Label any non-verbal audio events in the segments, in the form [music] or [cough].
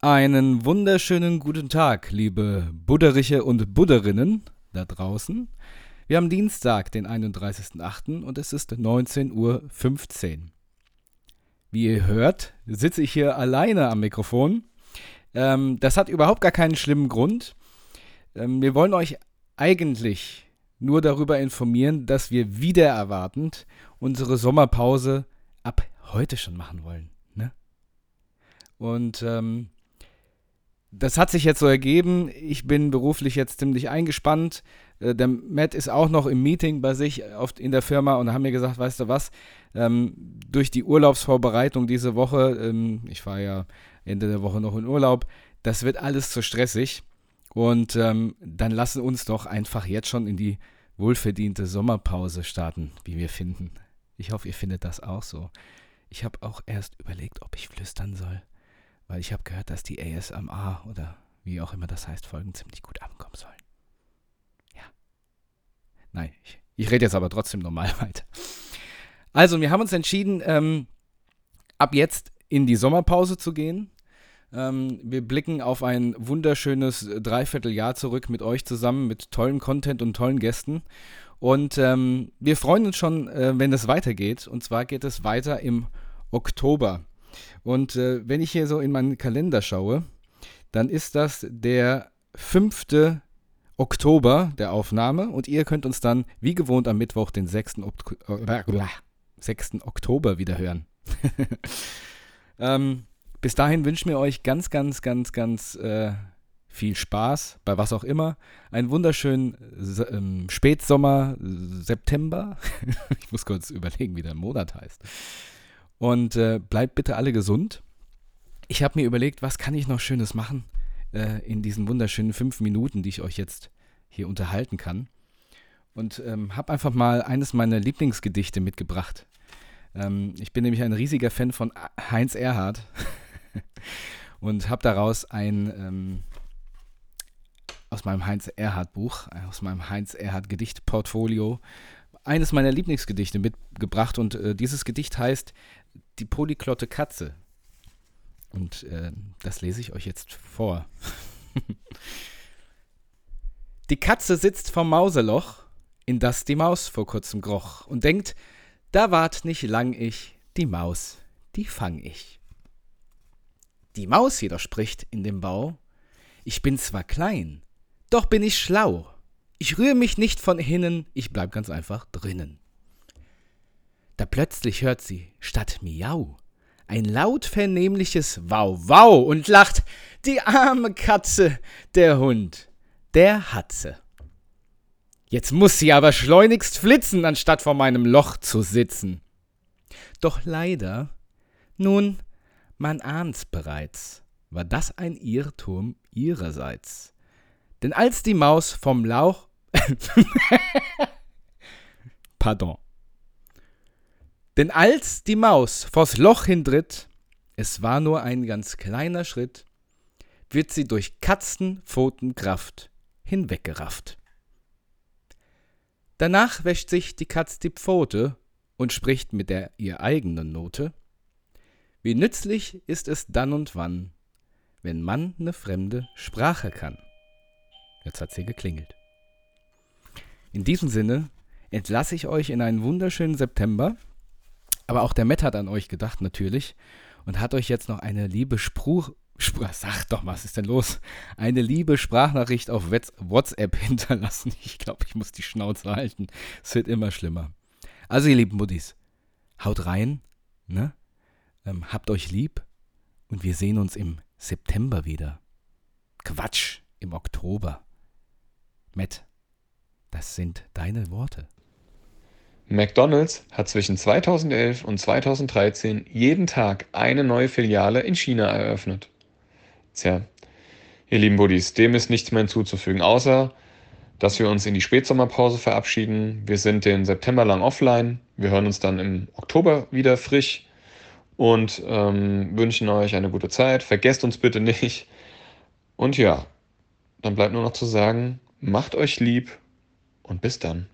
Einen wunderschönen guten Tag, liebe Budderiche und Budderinnen da draußen. Wir haben Dienstag, den 31.08. und es ist 19.15 Uhr. Wie ihr hört, sitze ich hier alleine am Mikrofon. Ähm, das hat überhaupt gar keinen schlimmen Grund. Ähm, wir wollen euch eigentlich nur darüber informieren, dass wir wieder erwartend unsere Sommerpause ab heute schon machen wollen. Ne? Und ähm, das hat sich jetzt so ergeben. Ich bin beruflich jetzt ziemlich eingespannt. Äh, der Matt ist auch noch im Meeting bei sich in der Firma und haben mir gesagt, weißt du was, ähm, durch die Urlaubsvorbereitung diese Woche, ähm, ich fahre ja Ende der Woche noch in Urlaub, das wird alles zu stressig. Und ähm, dann lassen uns doch einfach jetzt schon in die wohlverdiente Sommerpause starten, wie wir finden. Ich hoffe, ihr findet das auch so. Ich habe auch erst überlegt, ob ich flüstern soll. Weil ich habe gehört, dass die ASMR oder wie auch immer das heißt, Folgen ziemlich gut ankommen sollen. Ja. Nein, ich, ich rede jetzt aber trotzdem normal [laughs] weiter. Also, wir haben uns entschieden, ähm, ab jetzt in die Sommerpause zu gehen. Ähm, wir blicken auf ein wunderschönes Dreivierteljahr zurück mit euch zusammen, mit tollem Content und tollen Gästen. Und ähm, wir freuen uns schon, äh, wenn es weitergeht. Und zwar geht es weiter im Oktober. Und äh, wenn ich hier so in meinen Kalender schaue, dann ist das der 5. Oktober der Aufnahme und ihr könnt uns dann wie gewohnt am Mittwoch, den 6. Ok äh, 6. Oktober wieder hören. [laughs] ähm, bis dahin wünschen wir euch ganz, ganz, ganz, ganz äh, viel Spaß bei was auch immer. Einen wunderschönen ähm, Spätsommer, September. [laughs] ich muss kurz überlegen, wie der Monat heißt. Und äh, bleibt bitte alle gesund. Ich habe mir überlegt, was kann ich noch Schönes machen äh, in diesen wunderschönen fünf Minuten, die ich euch jetzt hier unterhalten kann. Und ähm, habe einfach mal eines meiner Lieblingsgedichte mitgebracht. Ähm, ich bin nämlich ein riesiger Fan von Heinz Erhardt [laughs] und habe daraus ein ähm, aus meinem Heinz Erhardt Buch, aus meinem Heinz Erhardt Gedichtportfolio, eines meiner Lieblingsgedichte mitgebracht. Und äh, dieses Gedicht heißt die polyklotte Katze. Und äh, das lese ich euch jetzt vor. [laughs] die Katze sitzt vom Mauseloch, in das die Maus vor kurzem groch, und denkt, da wart nicht lang ich, die Maus, die fang ich. Die Maus jedoch spricht in dem Bau, ich bin zwar klein, doch bin ich schlau. Ich rühre mich nicht von hinnen, ich bleib ganz einfach drinnen. Da plötzlich hört sie, statt Miau, ein laut vernehmliches Wow, wow und lacht, die arme Katze, der Hund, der Hatze. Jetzt muss sie aber schleunigst flitzen, anstatt vor meinem Loch zu sitzen. Doch leider, nun, man ahnt's bereits, war das ein Irrtum ihrerseits. Denn als die Maus vom Lauch. [laughs] Pardon. Denn als die Maus vors Loch hintritt, es war nur ein ganz kleiner Schritt, wird sie durch Katzenpfotenkraft hinweggerafft. Danach wäscht sich die Katz die Pfote und spricht mit der ihr eigenen Note. Wie nützlich ist es dann und wann, wenn man ne fremde Sprache kann. Jetzt hat sie geklingelt. In diesem Sinne entlasse ich euch in einen wunderschönen September aber auch der Matt hat an euch gedacht, natürlich. Und hat euch jetzt noch eine liebe Spruch. Spr [laughs] Sag doch, was ist denn los? Eine liebe Sprachnachricht auf WhatsApp [laughs] hinterlassen. Ich glaube, ich muss die Schnauze halten. Es wird immer schlimmer. Also, ihr lieben Muddis, haut rein, ne? Ähm, habt euch lieb und wir sehen uns im September wieder. Quatsch, im Oktober. Matt, das sind deine Worte. McDonald's hat zwischen 2011 und 2013 jeden Tag eine neue Filiale in China eröffnet. Tja, ihr lieben Buddies, dem ist nichts mehr hinzuzufügen, außer dass wir uns in die Spätsommerpause verabschieden. Wir sind den September lang offline. Wir hören uns dann im Oktober wieder frisch und ähm, wünschen euch eine gute Zeit. Vergesst uns bitte nicht. Und ja, dann bleibt nur noch zu sagen, macht euch lieb und bis dann.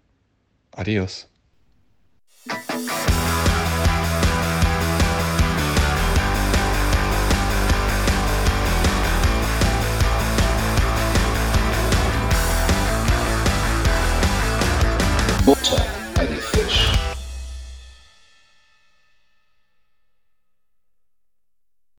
Adios. Butter.